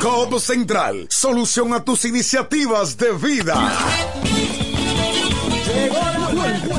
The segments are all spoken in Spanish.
Cobb Central, solución a tus iniciativas de vida.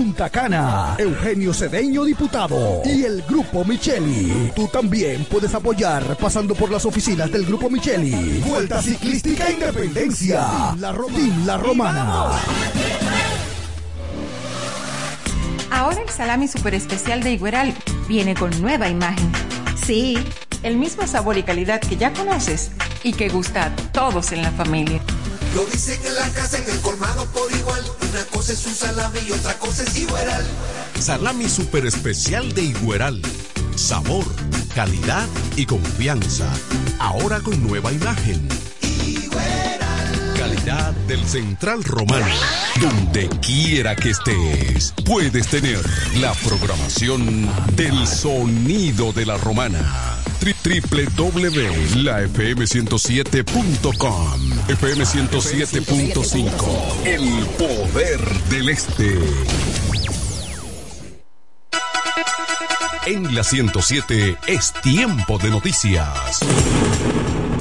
Punta Cana, Eugenio Cedeño, diputado, y el Grupo Micheli. Tú también puedes apoyar pasando por las oficinas del Grupo Micheli. Vuelta Ciclística Independencia. La, Rom- la Romana. Ahora el salami super especial de Igueral viene con nueva imagen. Sí, el mismo sabor y calidad que ya conoces y que gusta a todos en la familia. Lo dicen en la casa, en el colmado por igual. Una cosa es un salami y otra cosa es igual. Salami super especial de Igueral. Sabor, calidad y confianza. Ahora con nueva imagen. Calidad del Central Romano. Donde quiera que estés, puedes tener la programación del sonido de la romana. Tri- www.lafm107.com FM 107.5 El poder del este. En la 107 es tiempo de noticias.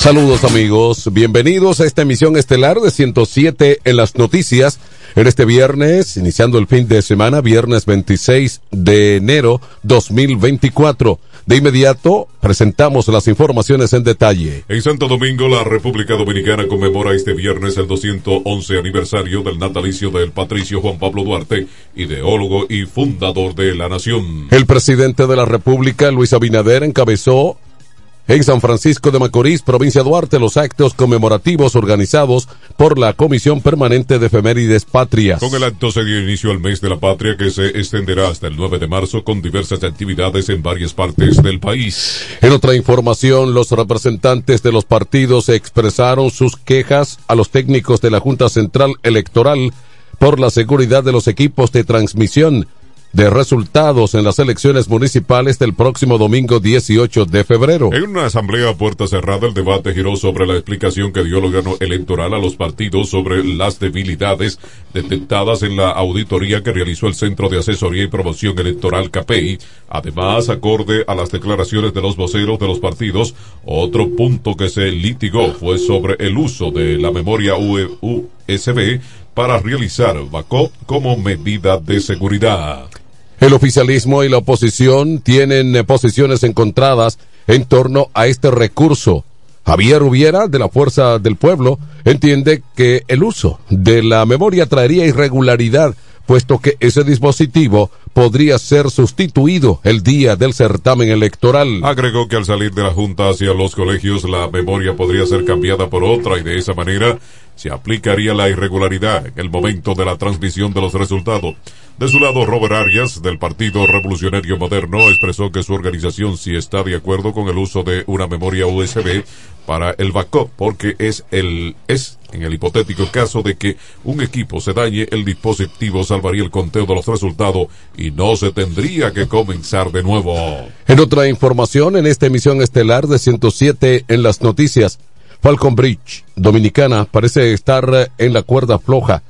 Saludos amigos, bienvenidos a esta emisión estelar de 107 en las noticias. En este viernes, iniciando el fin de semana, viernes 26 de enero 2024. De inmediato, presentamos las informaciones en detalle. En Santo Domingo, la República Dominicana conmemora este viernes el 211 aniversario del natalicio del patricio Juan Pablo Duarte, ideólogo y fundador de la nación. El presidente de la República, Luis Abinader, encabezó en San Francisco de Macorís, provincia de Duarte, los actos conmemorativos organizados por la Comisión Permanente de Efemérides Patrias. Con el acto se dio inicio al mes de la patria que se extenderá hasta el 9 de marzo con diversas actividades en varias partes del país. En otra información, los representantes de los partidos expresaron sus quejas a los técnicos de la Junta Central Electoral por la seguridad de los equipos de transmisión de resultados en las elecciones municipales del próximo domingo 18 de febrero. En una asamblea a puerta cerrada, el debate giró sobre la explicación que dio el órgano electoral a los partidos sobre las debilidades detectadas en la auditoría que realizó el Centro de Asesoría y Promoción Electoral CAPEI. Además, acorde a las declaraciones de los voceros de los partidos, otro punto que se litigó fue sobre el uso de la memoria USB para realizar backup como medida de seguridad. El oficialismo y la oposición tienen eh, posiciones encontradas en torno a este recurso. Javier Ubiera, de la Fuerza del Pueblo, entiende que el uso de la memoria traería irregularidad, puesto que ese dispositivo podría ser sustituido el día del certamen electoral. Agregó que al salir de la Junta hacia los colegios la memoria podría ser cambiada por otra y de esa manera se aplicaría la irregularidad en el momento de la transmisión de los resultados. De su lado, Robert Arias, del Partido Revolucionario Moderno, expresó que su organización sí está de acuerdo con el uso de una memoria USB para el backup, porque es el, es en el hipotético caso de que un equipo se dañe, el dispositivo salvaría el conteo de los resultados y no se tendría que comenzar de nuevo. En otra información, en esta emisión estelar de 107 en las noticias, Falcon Bridge, dominicana, parece estar en la cuerda floja.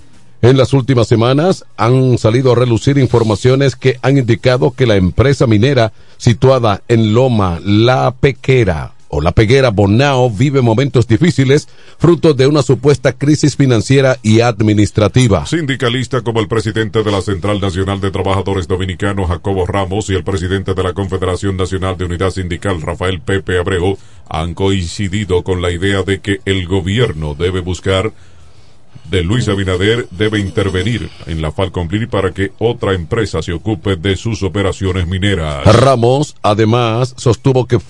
En las últimas semanas han salido a relucir informaciones que han indicado que la empresa minera situada en Loma La Pequera o La Peguera Bonao vive momentos difíciles fruto de una supuesta crisis financiera y administrativa. Sindicalista como el presidente de la Central Nacional de Trabajadores Dominicanos Jacobo Ramos y el presidente de la Confederación Nacional de Unidad Sindical Rafael Pepe Abreu han coincidido con la idea de que el gobierno debe buscar de Luis Abinader debe intervenir en la Falcon para que otra empresa se ocupe de sus operaciones mineras. Ramos además sostuvo que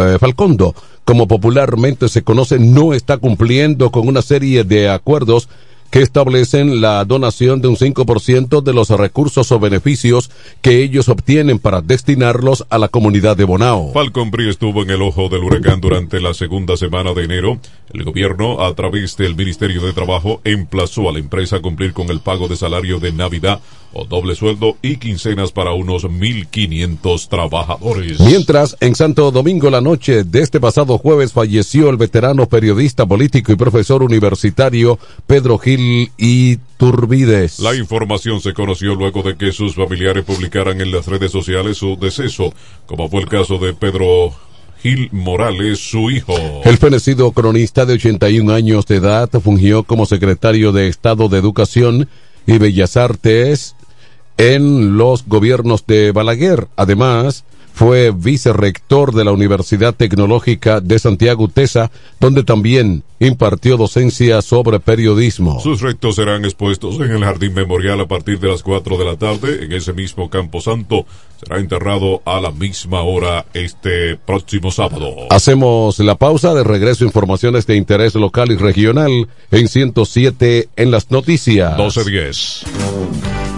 eh, Falcondo, como popularmente se conoce, no está cumpliendo con una serie de acuerdos que establecen la donación de un 5% de los recursos o beneficios que ellos obtienen para destinarlos a la comunidad de Bonao. Falcon estuvo en el ojo del huracán durante la segunda semana de enero. El gobierno, a través del Ministerio de Trabajo, emplazó a la empresa a cumplir con el pago de salario de Navidad o doble sueldo y quincenas para unos 1.500 trabajadores. Mientras, en Santo Domingo la noche de este pasado jueves falleció el veterano periodista político y profesor universitario Pedro Gil y Turbides. La información se conoció luego de que sus familiares publicaran en las redes sociales su deceso, como fue el caso de Pedro Gil Morales, su hijo. El fenecido cronista de 81 años de edad fungió como secretario de Estado de Educación y Bellas Artes en los gobiernos de Balaguer. Además, fue vicerrector de la Universidad Tecnológica de Santiago Tesa, donde también impartió docencia sobre periodismo. Sus rectos serán expuestos en el Jardín Memorial a partir de las 4 de la tarde. En ese mismo Campo Santo será enterrado a la misma hora este próximo sábado. Hacemos la pausa de regreso informaciones de interés local y regional en 107 en las noticias. 1210.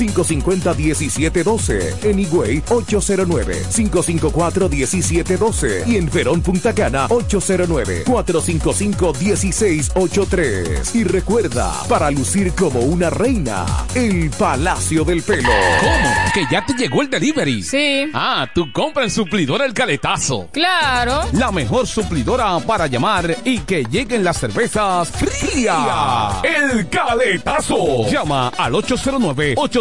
550-1712. En Higüey, 809-554-1712. Y en Verón Punta Cana, 809-455-1683. Y recuerda, para lucir como una reina, el Palacio del Pelo. ¿Cómo? ¿Que ya te llegó el delivery? Sí. Ah, tú compra en suplidora el caletazo. Claro. La mejor suplidora para llamar y que lleguen las cervezas frías. El Caletazo. Llama al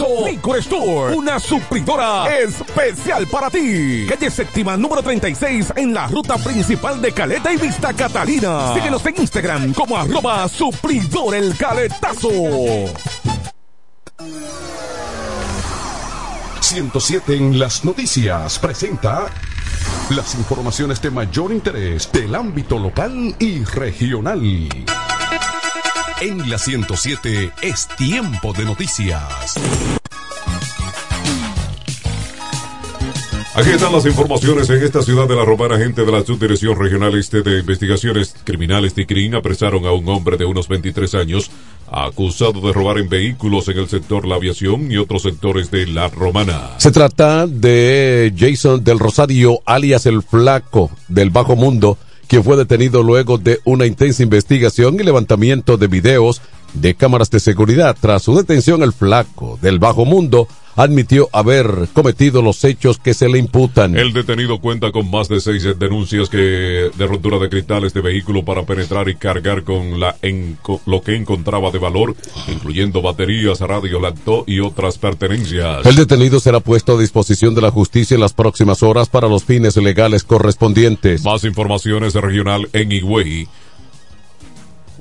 Licor Store. Una supridora especial para ti. Calle séptima número 36 en la ruta principal de Caleta y Vista Catalina. Síguenos en Instagram como arroba supridor el caletazo. 107 en las noticias presenta las informaciones de mayor interés del ámbito local y regional. En la 107 es tiempo de noticias. Aquí están las informaciones en esta ciudad de la Romana. Gente de la Subdirección Regional Este de Investigaciones Criminales TICRIN apresaron a un hombre de unos 23 años acusado de robar en vehículos en el sector la aviación y otros sectores de la Romana. Se trata de Jason del Rosario, alias el Flaco del Bajo Mundo, quien fue detenido luego de una intensa investigación y levantamiento de videos de cámaras de seguridad. Tras su detención, el Flaco del Bajo Mundo admitió haber cometido los hechos que se le imputan. El detenido cuenta con más de seis denuncias que de rotura de cristales de vehículo para penetrar y cargar con la enco- lo que encontraba de valor, incluyendo baterías, radio, lactó y otras pertenencias. El detenido será puesto a disposición de la justicia en las próximas horas para los fines legales correspondientes. Más informaciones de regional en Higüey.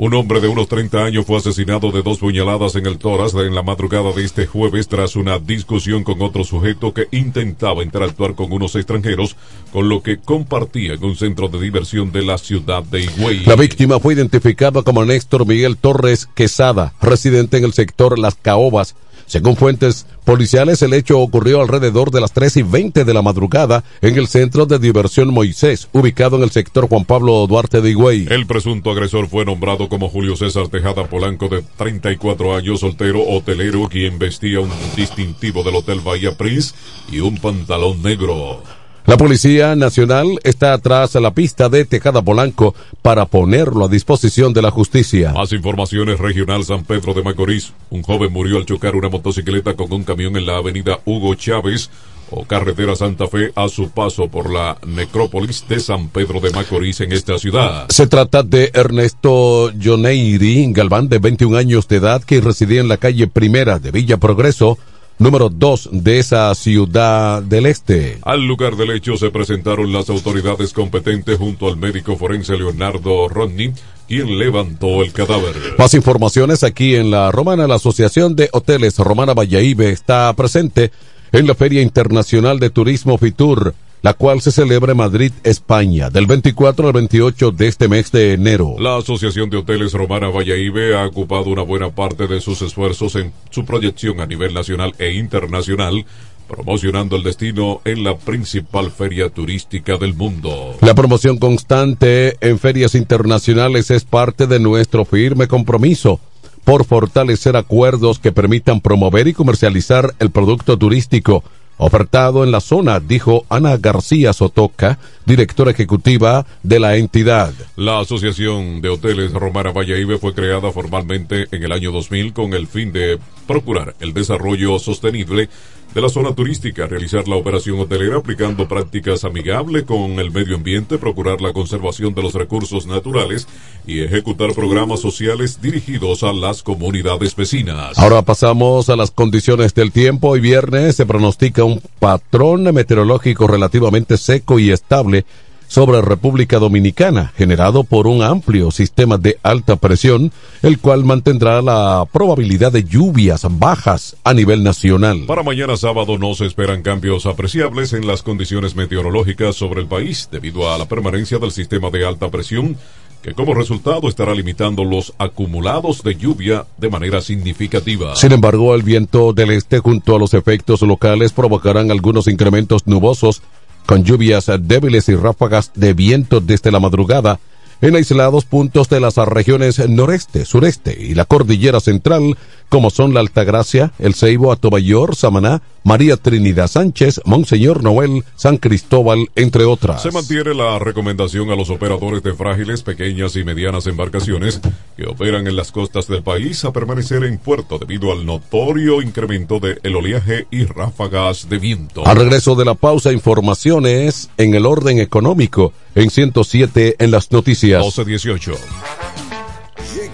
Un hombre de unos 30 años fue asesinado de dos puñaladas en el tórax en la madrugada de este jueves tras una discusión con otro sujeto que intentaba interactuar con unos extranjeros, con lo que compartía en un centro de diversión de la ciudad de Higüey. La víctima fue identificada como Néstor Miguel Torres Quesada, residente en el sector Las Caobas. Según fuentes policiales, el hecho ocurrió alrededor de las 3 y 20 de la madrugada en el centro de diversión Moisés, ubicado en el sector Juan Pablo Duarte de Higüey. El presunto agresor fue nombrado como Julio César Tejada Polanco, de 34 años, soltero, hotelero, quien vestía un distintivo del Hotel Bahía Prince y un pantalón negro. La Policía Nacional está atrás a la pista de Tejada Polanco para ponerlo a disposición de la justicia. Más informaciones regional San Pedro de Macorís. Un joven murió al chocar una motocicleta con un camión en la avenida Hugo Chávez o carretera Santa Fe a su paso por la necrópolis de San Pedro de Macorís en esta ciudad. Se trata de Ernesto Joneiri Galván, de 21 años de edad, que residía en la calle Primera de Villa Progreso, número 2 de esa ciudad del este. Al lugar del hecho se presentaron las autoridades competentes junto al médico forense Leonardo Rodney, quien levantó el cadáver. Más informaciones aquí en la Romana. La Asociación de Hoteles Romana Valladolid está presente en la Feria Internacional de Turismo Fitur la cual se celebra en Madrid, España, del 24 al 28 de este mes de enero. La Asociación de Hoteles Romana Valladolid ha ocupado una buena parte de sus esfuerzos en su proyección a nivel nacional e internacional promocionando el destino en la principal feria turística del mundo. La promoción constante en ferias internacionales es parte de nuestro firme compromiso por fortalecer acuerdos que permitan promover y comercializar el producto turístico ofertado en la zona, dijo Ana García Sotoca, directora ejecutiva de la entidad. La Asociación de Hoteles Romana Valladolid fue creada formalmente en el año 2000 con el fin de procurar el desarrollo sostenible de la zona turística, realizar la operación hotelera aplicando prácticas amigables con el medio ambiente, procurar la conservación de los recursos naturales y ejecutar programas sociales dirigidos a las comunidades vecinas. Ahora pasamos a las condiciones del tiempo. Hoy viernes se pronostica un patrón meteorológico relativamente seco y estable sobre República Dominicana, generado por un amplio sistema de alta presión, el cual mantendrá la probabilidad de lluvias bajas a nivel nacional. Para mañana sábado no se esperan cambios apreciables en las condiciones meteorológicas sobre el país debido a la permanencia del sistema de alta presión que como resultado estará limitando los acumulados de lluvia de manera significativa. Sin embargo, el viento del este junto a los efectos locales provocarán algunos incrementos nubosos con lluvias débiles y ráfagas de viento desde la madrugada en aislados puntos de las regiones noreste, sureste y la cordillera central, como son la Altagracia, El Ceibo, Atobayor, Samaná, María Trinidad Sánchez, Monseñor Noel, San Cristóbal, entre otras. Se mantiene la recomendación a los operadores de frágiles, pequeñas y medianas embarcaciones que operan en las costas del país a permanecer en puerto debido al notorio incremento de el oleaje y ráfagas de viento. Al regreso de la pausa, informaciones en el orden económico en 107 en las noticias. 1218.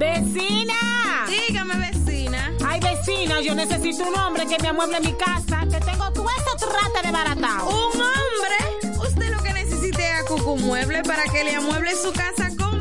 ¡Vecina! Dígame, vecina. Ay, vecina, yo necesito un hombre que me amueble mi casa, que tengo todo eso trata de baratao. ¿Un hombre? Usted lo que necesite es a Cucu Mueble para que le amueble su casa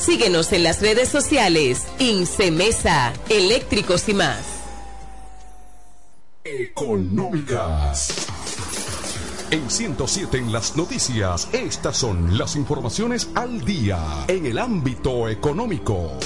Síguenos en las redes sociales. Incemesa, eléctricos y más. Económicas. En 107 en las noticias, estas son las informaciones al día en el ámbito económico.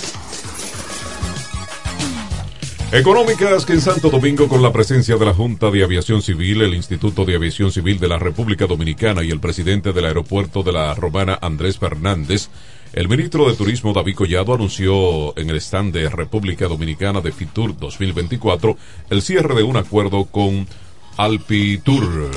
Económicas que en Santo Domingo con la presencia de la Junta de Aviación Civil, el Instituto de Aviación Civil de la República Dominicana y el presidente del aeropuerto de la Romana Andrés Fernández, el ministro de Turismo David Collado anunció en el stand de República Dominicana de Fitur 2024 el cierre de un acuerdo con Alpitur.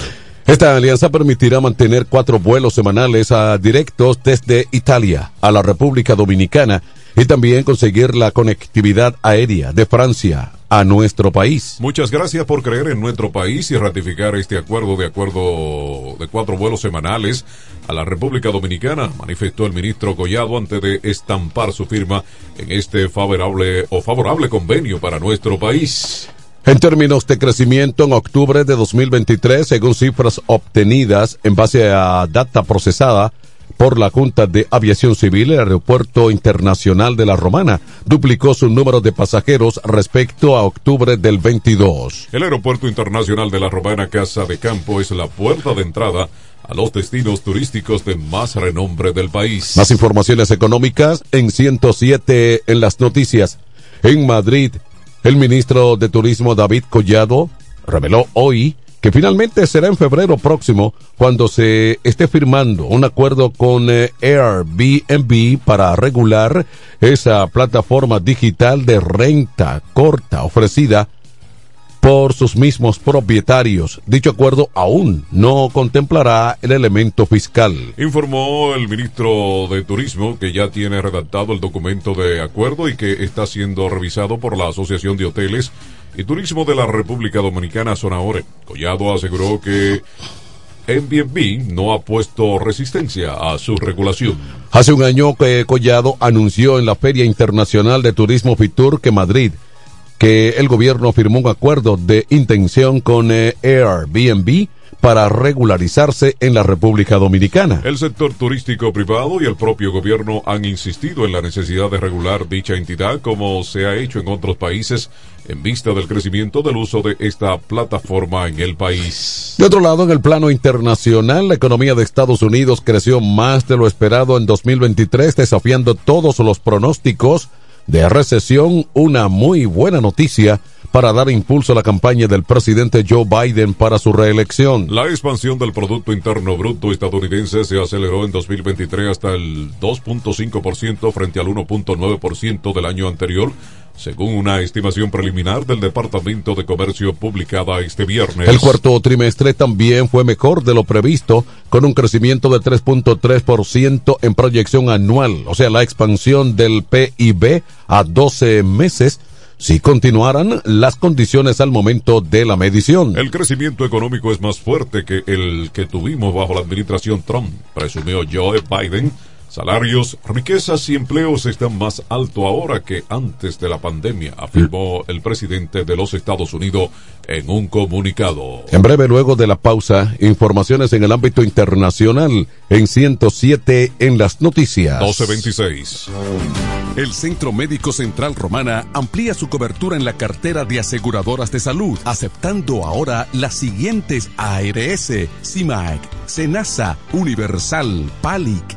Esta alianza permitirá mantener cuatro vuelos semanales a directos desde Italia a la República Dominicana y también conseguir la conectividad aérea de Francia a nuestro país. Muchas gracias por creer en nuestro país y ratificar este acuerdo de acuerdo de cuatro vuelos semanales a la República Dominicana, manifestó el ministro Collado antes de estampar su firma en este favorable o favorable convenio para nuestro país. En términos de crecimiento en octubre de 2023, según cifras obtenidas en base a data procesada por la Junta de Aviación Civil, el Aeropuerto Internacional de la Romana duplicó su número de pasajeros respecto a octubre del 22. El Aeropuerto Internacional de la Romana Casa de Campo es la puerta de entrada a los destinos turísticos de más renombre del país. Más informaciones económicas en 107 en las noticias. En Madrid, el ministro de Turismo David Collado reveló hoy que finalmente será en febrero próximo cuando se esté firmando un acuerdo con eh, Airbnb para regular esa plataforma digital de renta corta ofrecida por sus mismos propietarios. Dicho acuerdo aún no contemplará el elemento fiscal. Informó el ministro de Turismo que ya tiene redactado el documento de acuerdo y que está siendo revisado por la Asociación de Hoteles y Turismo de la República Dominicana, Sonahore. Collado aseguró que Airbnb no ha puesto resistencia a su regulación. Hace un año que Collado anunció en la Feria Internacional de Turismo Fitur que Madrid que el gobierno firmó un acuerdo de intención con eh, Airbnb para regularizarse en la República Dominicana. El sector turístico privado y el propio gobierno han insistido en la necesidad de regular dicha entidad como se ha hecho en otros países en vista del crecimiento del uso de esta plataforma en el país. De otro lado, en el plano internacional, la economía de Estados Unidos creció más de lo esperado en 2023, desafiando todos los pronósticos de recesión, una muy buena noticia para dar impulso a la campaña del presidente Joe Biden para su reelección. La expansión del Producto Interno Bruto estadounidense se aceleró en 2023 hasta el 2.5% frente al 1.9% del año anterior, según una estimación preliminar del Departamento de Comercio publicada este viernes. El cuarto trimestre también fue mejor de lo previsto, con un crecimiento de 3.3% en proyección anual, o sea, la expansión del PIB a 12 meses si continuaran las condiciones al momento de la medición. El crecimiento económico es más fuerte que el que tuvimos bajo la administración Trump, presumió Joe Biden Salarios, riquezas y empleos están más alto ahora que antes de la pandemia, afirmó el presidente de los Estados Unidos en un comunicado. En breve, luego de la pausa, informaciones en el ámbito internacional en 107 en las noticias. 1226. El Centro Médico Central Romana amplía su cobertura en la cartera de aseguradoras de salud, aceptando ahora las siguientes ARS, CIMAC, SENASA, Universal, PALIC,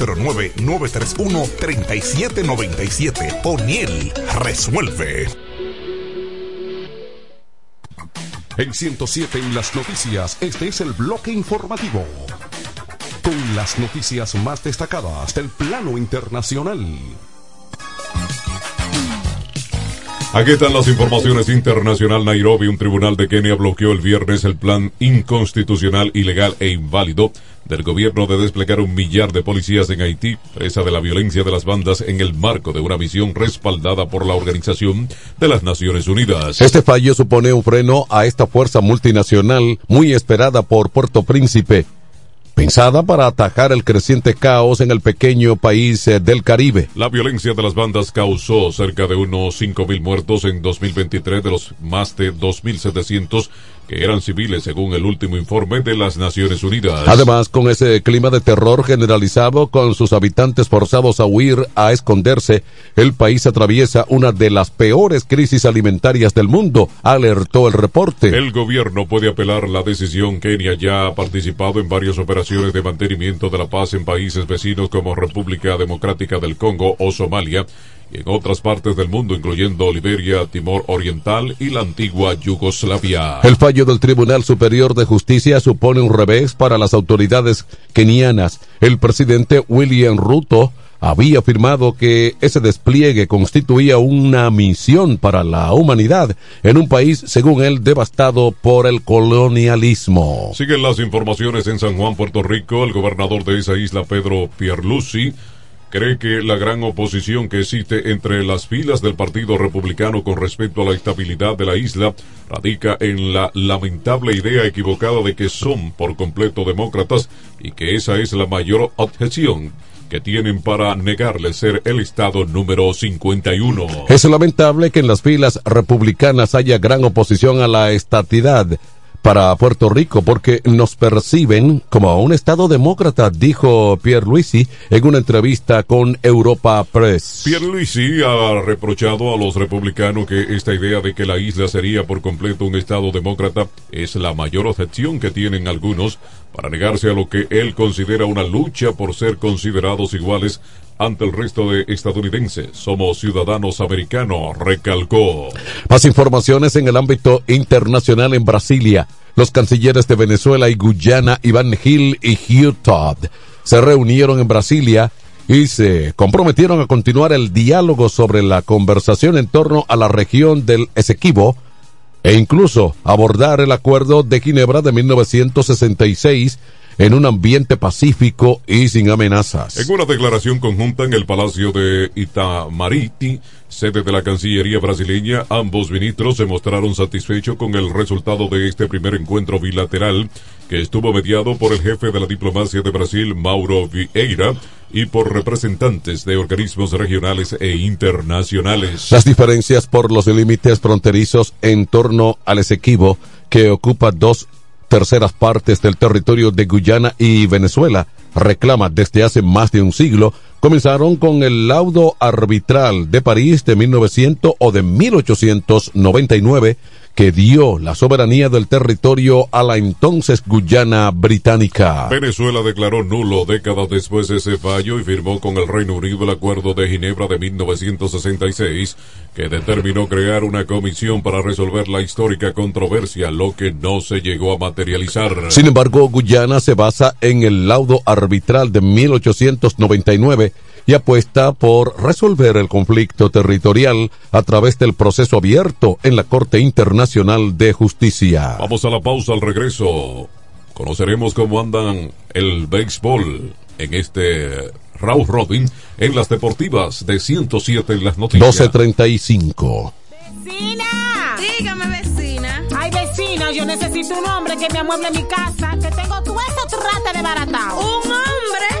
809-931-3797. O'Neill resuelve. En 107 en las noticias, este es el bloque informativo. Con las noticias más destacadas del plano internacional. Aquí están las informaciones internacional. Nairobi, un tribunal de Kenia bloqueó el viernes el plan inconstitucional, ilegal e inválido del gobierno de desplegar un millar de policías en Haití, presa de la violencia de las bandas en el marco de una misión respaldada por la Organización de las Naciones Unidas. Este fallo supone un freno a esta fuerza multinacional muy esperada por Puerto Príncipe pensada para atajar el creciente caos en el pequeño país eh, del Caribe. La violencia de las bandas causó cerca de unos 5.000 muertos en 2023 de los más de 2.700 que eran civiles según el último informe de las Naciones Unidas. Además, con ese clima de terror generalizado, con sus habitantes forzados a huir, a esconderse, el país atraviesa una de las peores crisis alimentarias del mundo, alertó el reporte. El gobierno puede apelar la decisión. Kenia ya ha participado en varias operaciones de mantenimiento de la paz en países vecinos como República Democrática del Congo o Somalia y en otras partes del mundo, incluyendo Liberia, Timor Oriental y la antigua Yugoslavia. El fallo del Tribunal Superior de Justicia supone un revés para las autoridades kenianas. El presidente William Ruto había afirmado que ese despliegue constituía una misión para la humanidad en un país, según él, devastado por el colonialismo. Siguen las informaciones en San Juan, Puerto Rico. El gobernador de esa isla, Pedro Pierluisi, cree que la gran oposición que existe entre las filas del Partido Republicano con respecto a la estabilidad de la isla radica en la lamentable idea equivocada de que son por completo demócratas y que esa es la mayor objeción que tienen para negarle ser el Estado número 51. Es lamentable que en las filas republicanas haya gran oposición a la estatidad para Puerto Rico porque nos perciben como un Estado demócrata, dijo Pierre Luisi en una entrevista con Europa Press. Pierre Luisi ha reprochado a los republicanos que esta idea de que la isla sería por completo un Estado demócrata es la mayor objeción que tienen algunos para negarse a lo que él considera una lucha por ser considerados iguales ante el resto de estadounidenses. Somos ciudadanos americanos, recalcó. Más informaciones en el ámbito internacional en Brasilia. Los cancilleres de Venezuela y Guyana, Iván Gil y Hugh Todd, se reunieron en Brasilia y se comprometieron a continuar el diálogo sobre la conversación en torno a la región del Esequibo e incluso abordar el acuerdo de Ginebra de 1966 en un ambiente pacífico y sin amenazas. En una declaración conjunta en el Palacio de Itamariti, sede de la Cancillería brasileña, ambos ministros se mostraron satisfechos con el resultado de este primer encuentro bilateral que estuvo mediado por el jefe de la diplomacia de Brasil, Mauro Vieira, y por representantes de organismos regionales e internacionales. Las diferencias por los límites fronterizos en torno al Esequibo, que ocupa dos terceras partes del territorio de Guyana y Venezuela, reclama desde hace más de un siglo, comenzaron con el laudo arbitral de París de 1900 o de 1899 que dio la soberanía del territorio a la entonces Guyana británica. Venezuela declaró nulo décadas después de ese fallo y firmó con el Reino Unido el Acuerdo de Ginebra de 1966 que determinó crear una comisión para resolver la histórica controversia, lo que no se llegó a materializar. Sin embargo, Guyana se basa en el laudo arbitral de 1899 y apuesta por resolver el conflicto territorial a través del proceso abierto en la Corte Internacional de Justicia. Vamos a la pausa al regreso. Conoceremos cómo andan el béisbol en este Raúl Robin en las deportivas de 107 en las noticias. 1235. ¡Vecina! Dígame, vecina. Ay, vecina, yo necesito un hombre que me amueble mi casa, que tengo todo eso trata de baratao. ¿Un hombre?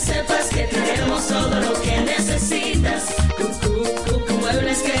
Sepas que tenemos todo lo que necesitas. Cucú, Cucú Muebles que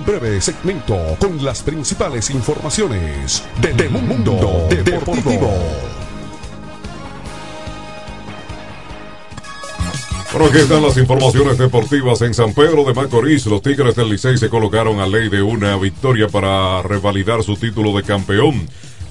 un breve segmento con las principales informaciones de, de Mundo Deportivo. Bueno, aquí están las informaciones deportivas en San Pedro de Macorís. Los Tigres del Licey se colocaron a ley de una victoria para revalidar su título de campeón.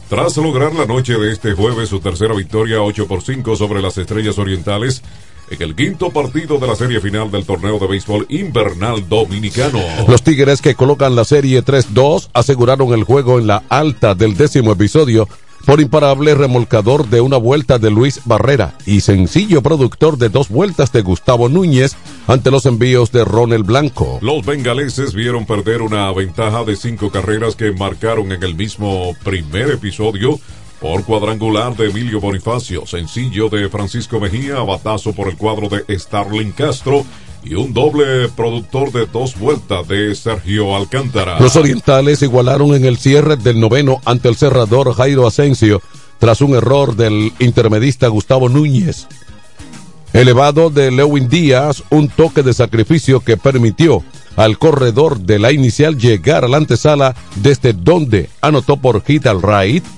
Tras lograr la noche de este jueves su tercera victoria 8 por 5 sobre las Estrellas Orientales, en el quinto partido de la serie final del torneo de béisbol invernal dominicano. Los Tigres que colocan la serie 3-2 aseguraron el juego en la alta del décimo episodio por imparable remolcador de una vuelta de Luis Barrera y sencillo productor de dos vueltas de Gustavo Núñez ante los envíos de Ronel Blanco. Los bengaleses vieron perder una ventaja de cinco carreras que marcaron en el mismo primer episodio por cuadrangular de Emilio Bonifacio, sencillo de Francisco Mejía, batazo por el cuadro de Starling Castro y un doble productor de dos vueltas de Sergio Alcántara. Los orientales igualaron en el cierre del noveno ante el cerrador Jairo Asensio tras un error del intermedista Gustavo Núñez. Elevado de Lewin Díaz, un toque de sacrificio que permitió al corredor de la inicial llegar a la antesala desde donde anotó por hit al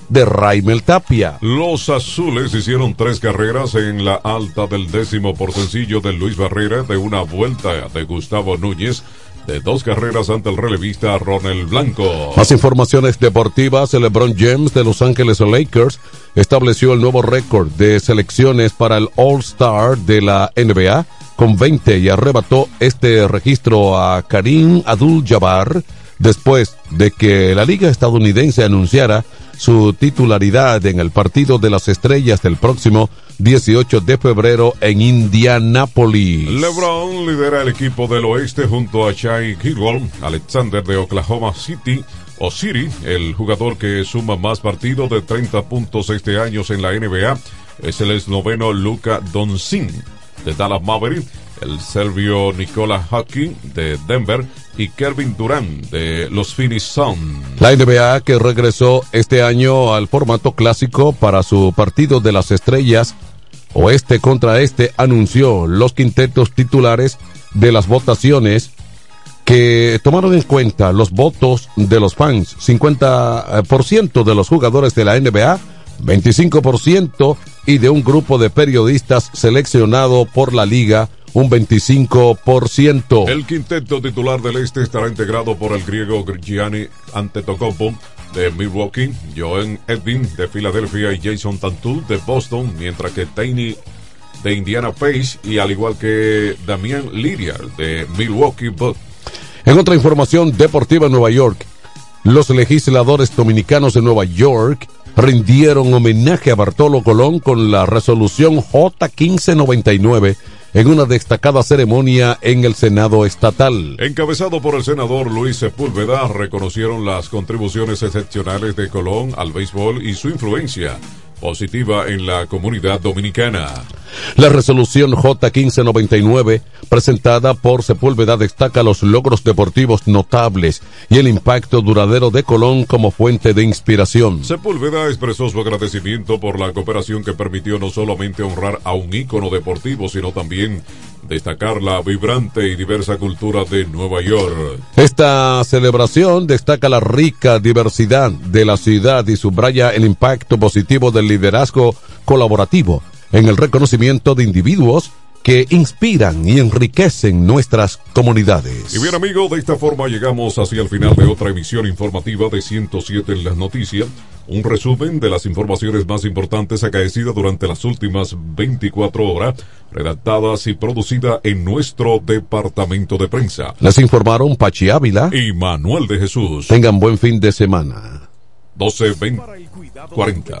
de Raimel Tapia. Los azules hicieron tres carreras en la alta del décimo por sencillo de Luis Barrera de una vuelta de Gustavo Núñez de dos carreras ante el relevista Ronald Blanco. Más informaciones deportivas, el LeBron James de Los Ángeles Lakers estableció el nuevo récord de selecciones para el All-Star de la NBA con 20 y arrebató este registro a Karim Abdul-Jabbar después de que la liga estadounidense anunciara su titularidad en el partido de las estrellas del próximo 18 de febrero en Indianápolis. LeBron lidera el equipo del oeste junto a Shai Gilwell, Alexander de Oklahoma City, o City, el jugador que suma más partidos de 30 puntos este año en la NBA, es el esloveno Luka Doncic de Dallas Maverick, el serbio Nikola Hockey de Denver y Kevin Durant de los Phoenix Suns. La NBA que regresó este año al formato clásico para su partido de las estrellas oeste contra este anunció los quintetos titulares de las votaciones que tomaron en cuenta los votos de los fans, 50% de los jugadores de la NBA, 25% y de un grupo de periodistas seleccionado por la liga un 25%. El quinteto titular del este estará integrado por el griego Gianni Antetokounmpo de Milwaukee, Joen Edwin de Filadelfia y Jason Tantul de Boston, mientras que Tiny de Indiana Page y al igual que Damian Lillard de Milwaukee. En otra información deportiva en Nueva York, los legisladores dominicanos de Nueva York rindieron homenaje a Bartolo Colón con la resolución J1599 en una destacada ceremonia en el Senado estatal. Encabezado por el senador Luis Sepúlveda, reconocieron las contribuciones excepcionales de Colón al béisbol y su influencia positiva en la comunidad dominicana. La resolución J1599, presentada por Sepúlveda, destaca los logros deportivos notables y el impacto duradero de Colón como fuente de inspiración. Sepúlveda expresó su agradecimiento por la cooperación que permitió no solamente honrar a un ícono deportivo, sino también destacar la vibrante y diversa cultura de Nueva York. Esta celebración destaca la rica diversidad de la ciudad y subraya el impacto positivo del liderazgo colaborativo en el reconocimiento de individuos que inspiran y enriquecen nuestras comunidades. Y bien amigos, de esta forma llegamos hacia el final de otra emisión informativa de 107 en las noticias. Un resumen de las informaciones más importantes acaecidas durante las últimas 24 horas, redactadas y producidas en nuestro departamento de prensa. Les informaron Pachi Ávila y Manuel de Jesús. Tengan buen fin de semana. 12, 20, 40.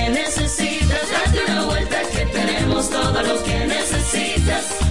todo lo que necesitas.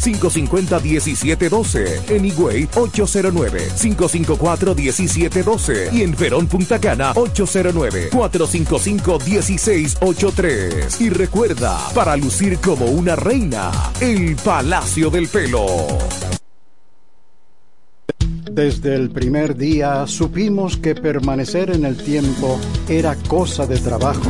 550-1712. En Higüey, 809-554-1712. Y en Verón Punta Cana, 809-455-1683. Y recuerda, para lucir como una reina, el Palacio del Pelo. Desde el primer día supimos que permanecer en el tiempo era cosa de trabajo.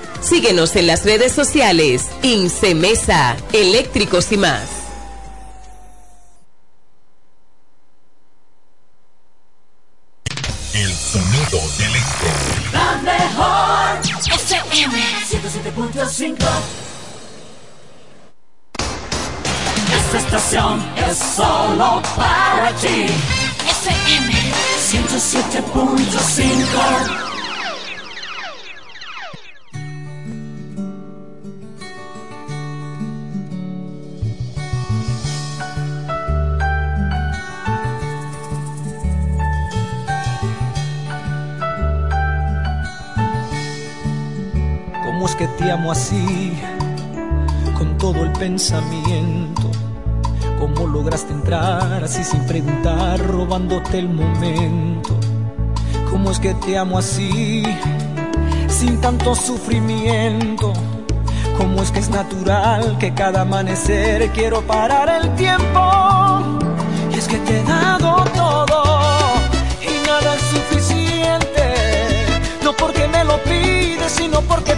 Síguenos en las redes sociales. Incemesa, eléctricos y más. El sonido del este. La mejor FM 107.5 Esta estación es solo para ti FM 107.5 que te amo así? Con todo el pensamiento. ¿Cómo lograste entrar así sin preguntar, robándote el momento? ¿Cómo es que te amo así? Sin tanto sufrimiento. ¿Cómo es que es natural que cada amanecer quiero parar el tiempo? Y es que te he dado todo y nada es suficiente. No porque me lo pides, sino porque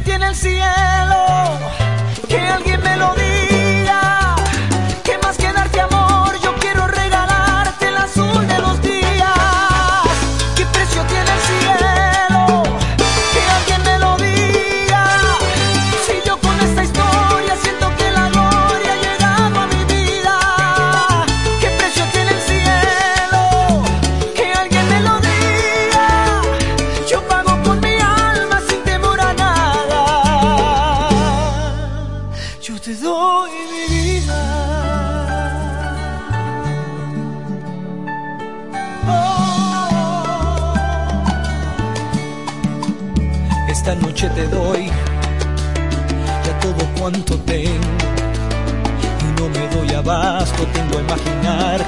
tiene el cielo? Que alguien me lo diga.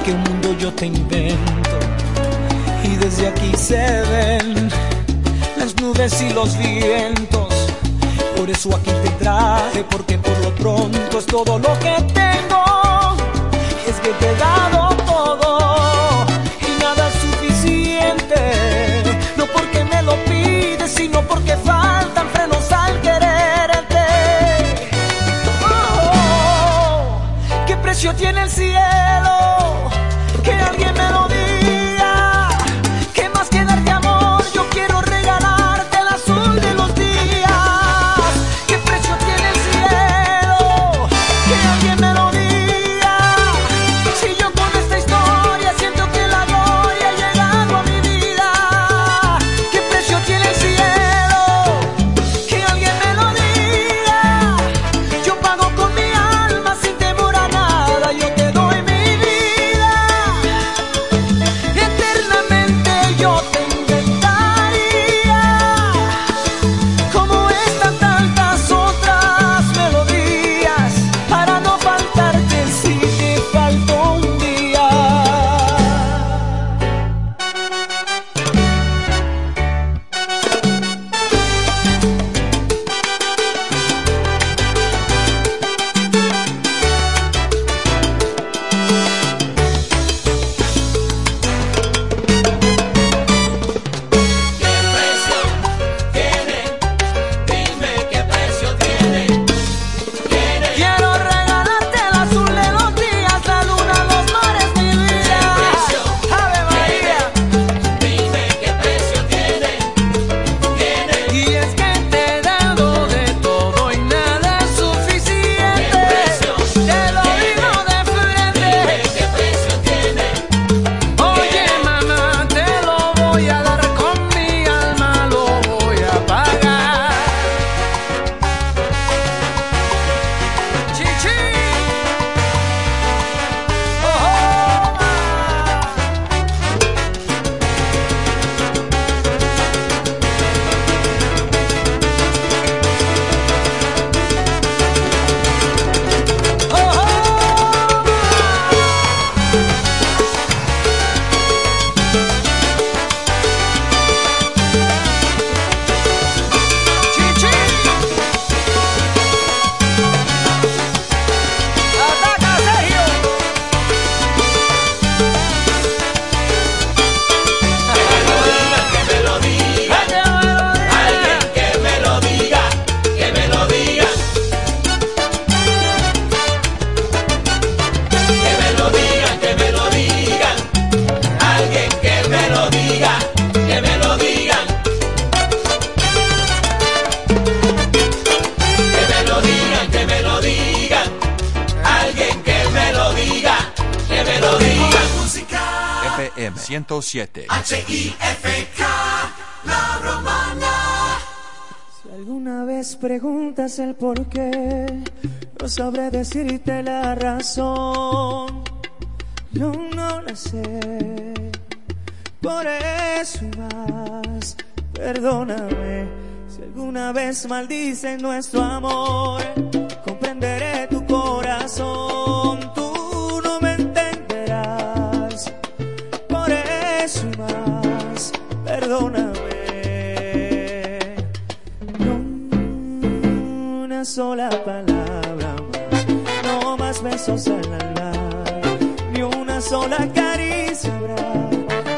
Que un mundo yo te invento y desde aquí se ven las nubes y los vientos. Por eso aquí te traje, porque por lo pronto es todo lo que tengo. Es que te he dado todo y nada es suficiente. No porque me lo pides, sino porque faltan frenos al quererte. Oh, ¿Qué precio tiene el cielo? 107. H-I-F-K, la romana. Si alguna vez preguntas el por qué, no sabré decirte la razón. No, no la sé. Por eso más, perdóname si alguna vez maldice nuestro amor. Comprenderé tu corazón, sola palabra más, no más besos al alma, ni una sola caricia habrá.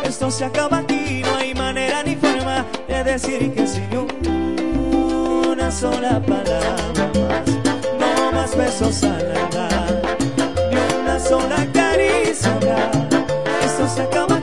Esto se acaba aquí, no hay manera ni forma de decir que sí, ni una sola palabra más, no más besos al alma, ni una sola caricia habrá. Esto se acaba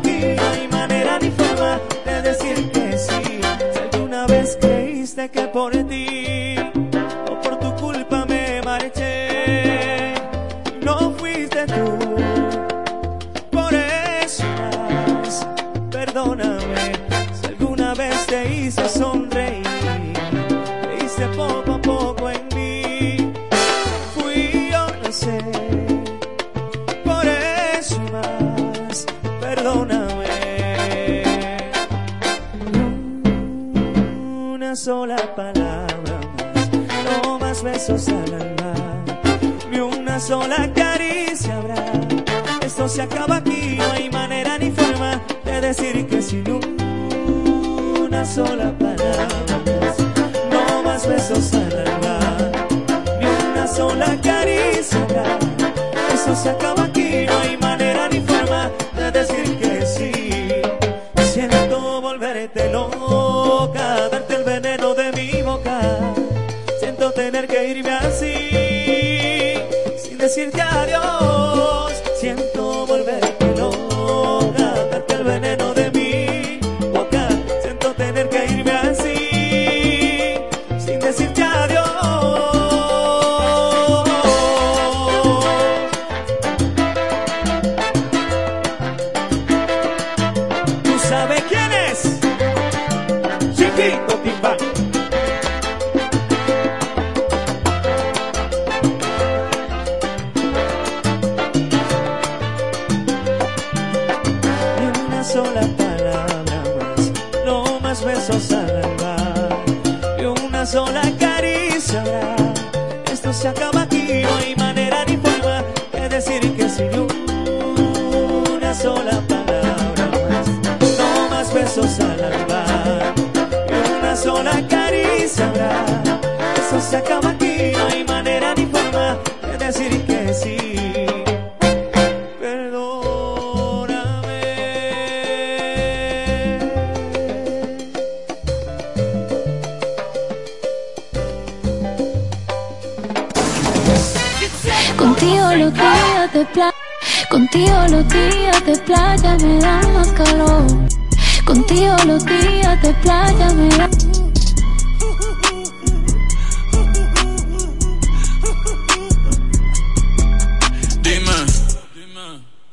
besos al alma, ni una sola caricia habrá. Esto se acaba aquí, no hay manera ni forma de decir que sin una sola palabra no más besos al alma, ni una sola caricia habrá. Esto se acaba aquí, no hay manera ni forma de decir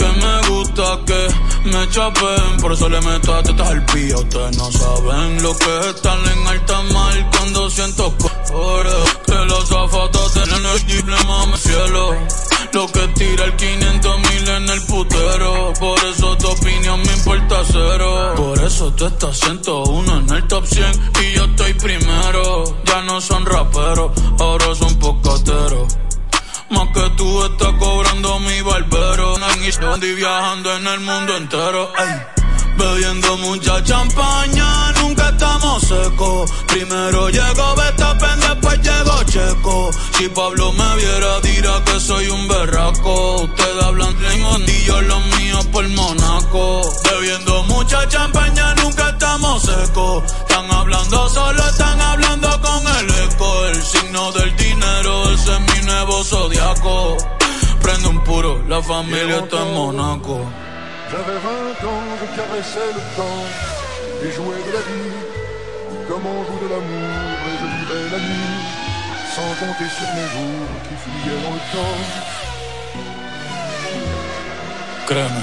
que me gusta que me chapen. Por eso le meto a tetas al pía. Ustedes no saben lo que es estar en alta mar cuando siento cojones. Que los zapatos tienen el triple mame cielo. Lo que tira el 500 mil en el putero. Por eso tu opinión me importa cero. Por eso tú estás 101 en el top 100 y yo estoy primero. Ya no son raperos, ahora son pocateros. Más que tú estás cobrando mi barbero. Y viajando en el mundo entero. Ay. Bebiendo mucha champaña, nunca estamos secos. Primero llegó Betapen, después llegó Checo. Si Pablo me viera, dirá que soy un berraco. Ustedes hablan Raymond y yo los míos por Monaco. Bebiendo mucha champaña, nunca estamos secos. Están hablando solo, están hablando con el eco. El signo del dinero, ese es mi nuevo zodiaco. Prende un puro, la familia está en Monaco. J'avais 20 ans, je caressais le temps et jouais de la vie comme on joue de l'amour et je vivais la nuit sans compter sur mes jours qui fuyaient dans le temps. Créeme,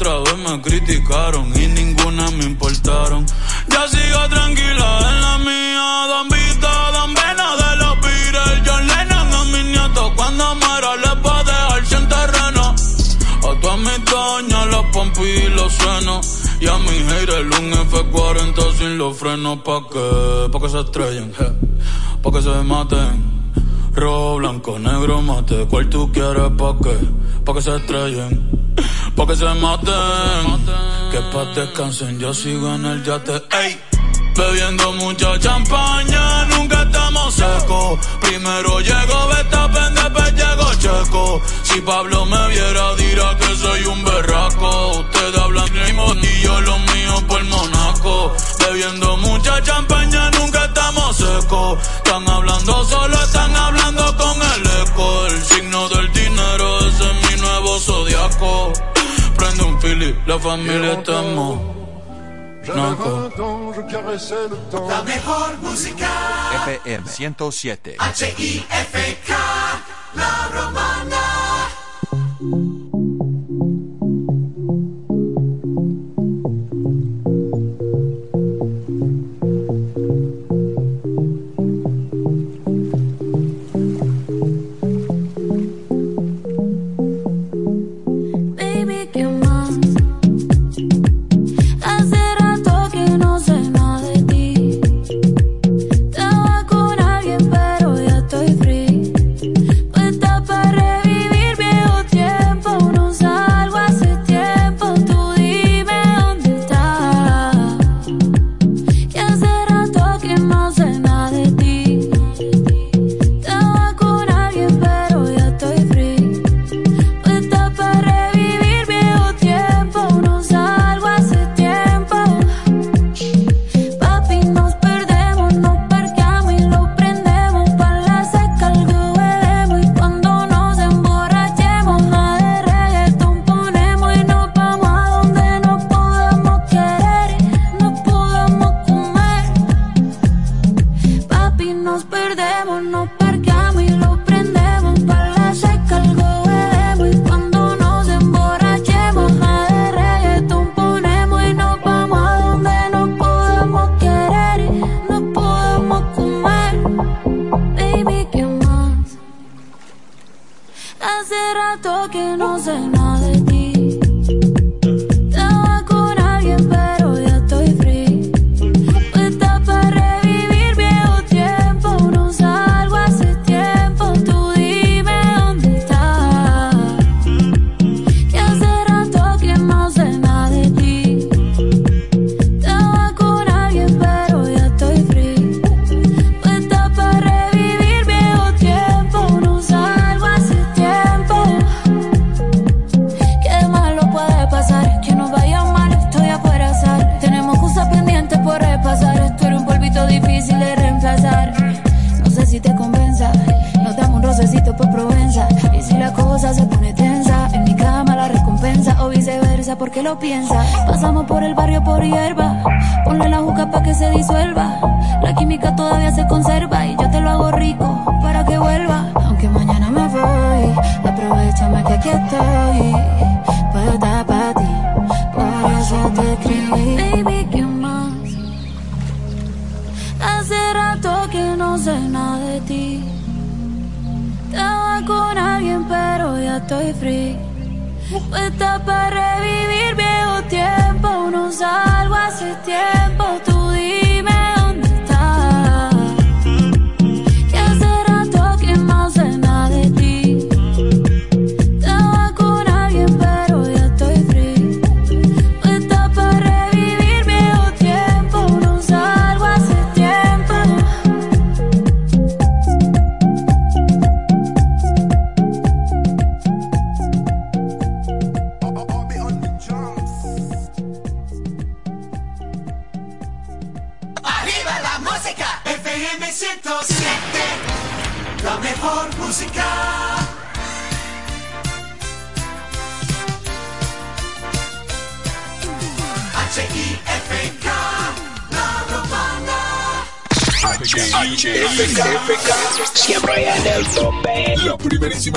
Otra vez me criticaron y ninguna me importaron. Ya sigo tranquila en la mía. Don Vito, Don Vena de los Beatles. John Lennon a mis nietos. Cuando muera les va a dejar sin terreno. A todas mis los pompi y los senos. Y a mi haters un F40 sin los frenos. ¿Pa' qué? Pa' que se estrellen. Pa' que se maten. Rojo, blanco, negro, mate. ¿Cuál tú quieres? ¿Pa' qué? Pa' que se estrellen. Pa' que se maten. Que pa' descansen. Yo sigo en el yate. Ey. Bebiendo mucha champaña, nunca estamos secos. Primero llego Betapen, después llego Checo. Si Pablo me viera, dirá que soy un berraco. Ustedes hablan mismo y yo lo mío por Monaco. Bebiendo mucha champaña, nunca estamos secos. Están hablando solo, están hablando con el eco. El signo del dinero, ese es mi nuevo zodiaco. Un la familia estamos. J'avais 20 ans, je caressais le temps. La mejor música. FM 107. H-I-F-K. La romana. Conserva y yo te lo hago rico para que vuelva. Aunque mañana me voy, aprovechame que aquí estoy. Puesta para ti, por eso te escribí. Baby, ¿qué más? Hace rato que no sé nada de ti. Estaba con alguien, pero ya estoy free. Puesta para revivir viejo tiempo. No salgo hace tiempo. Tú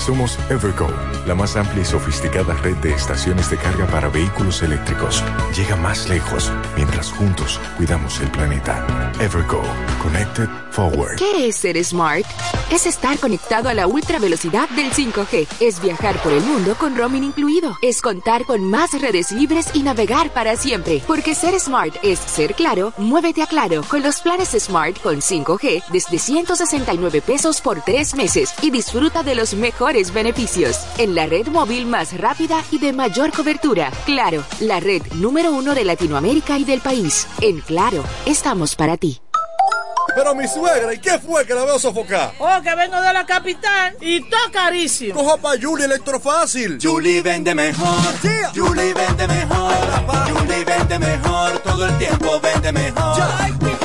Somos Evergo, la más amplia y sofisticada red de estaciones de carga para vehículos eléctricos. Llega más lejos mientras juntos cuidamos el planeta. Evergo, Connected Forward. ¿Qué es ser smart? Es estar conectado a la ultra velocidad del 5G. Es viajar por el mundo con roaming incluido. Es contar con más redes libres y navegar para siempre. Porque ser smart es ser claro, muévete a claro con los planes Smart con 5G desde 169 pesos por tres meses y disfruta de los mejores beneficios. En la red móvil más rápida y de mayor cobertura. Claro, la red número uno de Latinoamérica y del país. En Claro, estamos para ti. Pero mi suegra, ¿y qué fue que la veo sofocar? Oh, que vengo de la capital y está carísimo. Coja pa' Julie Electrofácil. Julie vende mejor. Julie vende mejor. Julie vende mejor. Todo el tiempo vende mejor.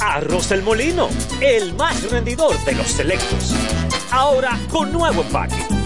Arroz del Molino, el más rendidor de los selectos. Ahora con nuevo empaque.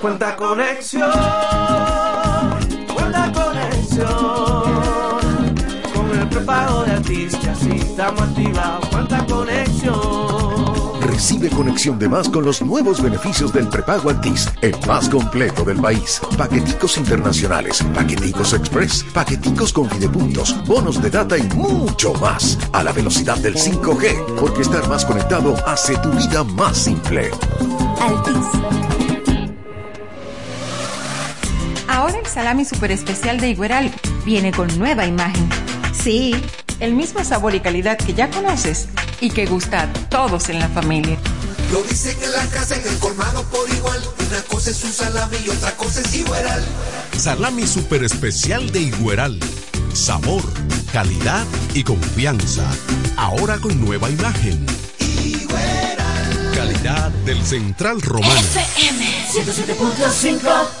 Cuenta conexión, cuenta conexión. Con el prepago de artistas, así estamos activados. Cuenta conexión. Recibe conexión de más con los nuevos beneficios del prepago Altis, el más completo del país. Paqueticos internacionales, paqueticos express, paqueticos con videopuntos, bonos de data y mucho más. A la velocidad del 5G, porque estar más conectado hace tu vida más simple. Altis. Ahora el salami super especial de Igueral viene con nueva imagen. Sí, el mismo sabor y calidad que ya conoces y que gusta a todos en la familia. Lo dicen en la casa, en el colmado por igual. Una cosa es un salami y otra cosa es Igueral. Salami super especial de Igueral. Sabor, calidad y confianza. Ahora con nueva imagen. Calidad del Central Romano. FM 107.5.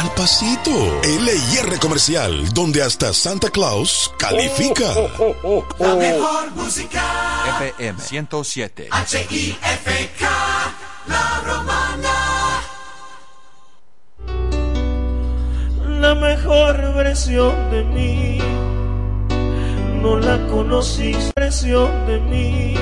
al pasito. LIR Comercial, donde hasta Santa Claus califica. La mejor música. FM 107. H-I-F-K, la romana. La mejor versión de mí no la conocí, presión de mí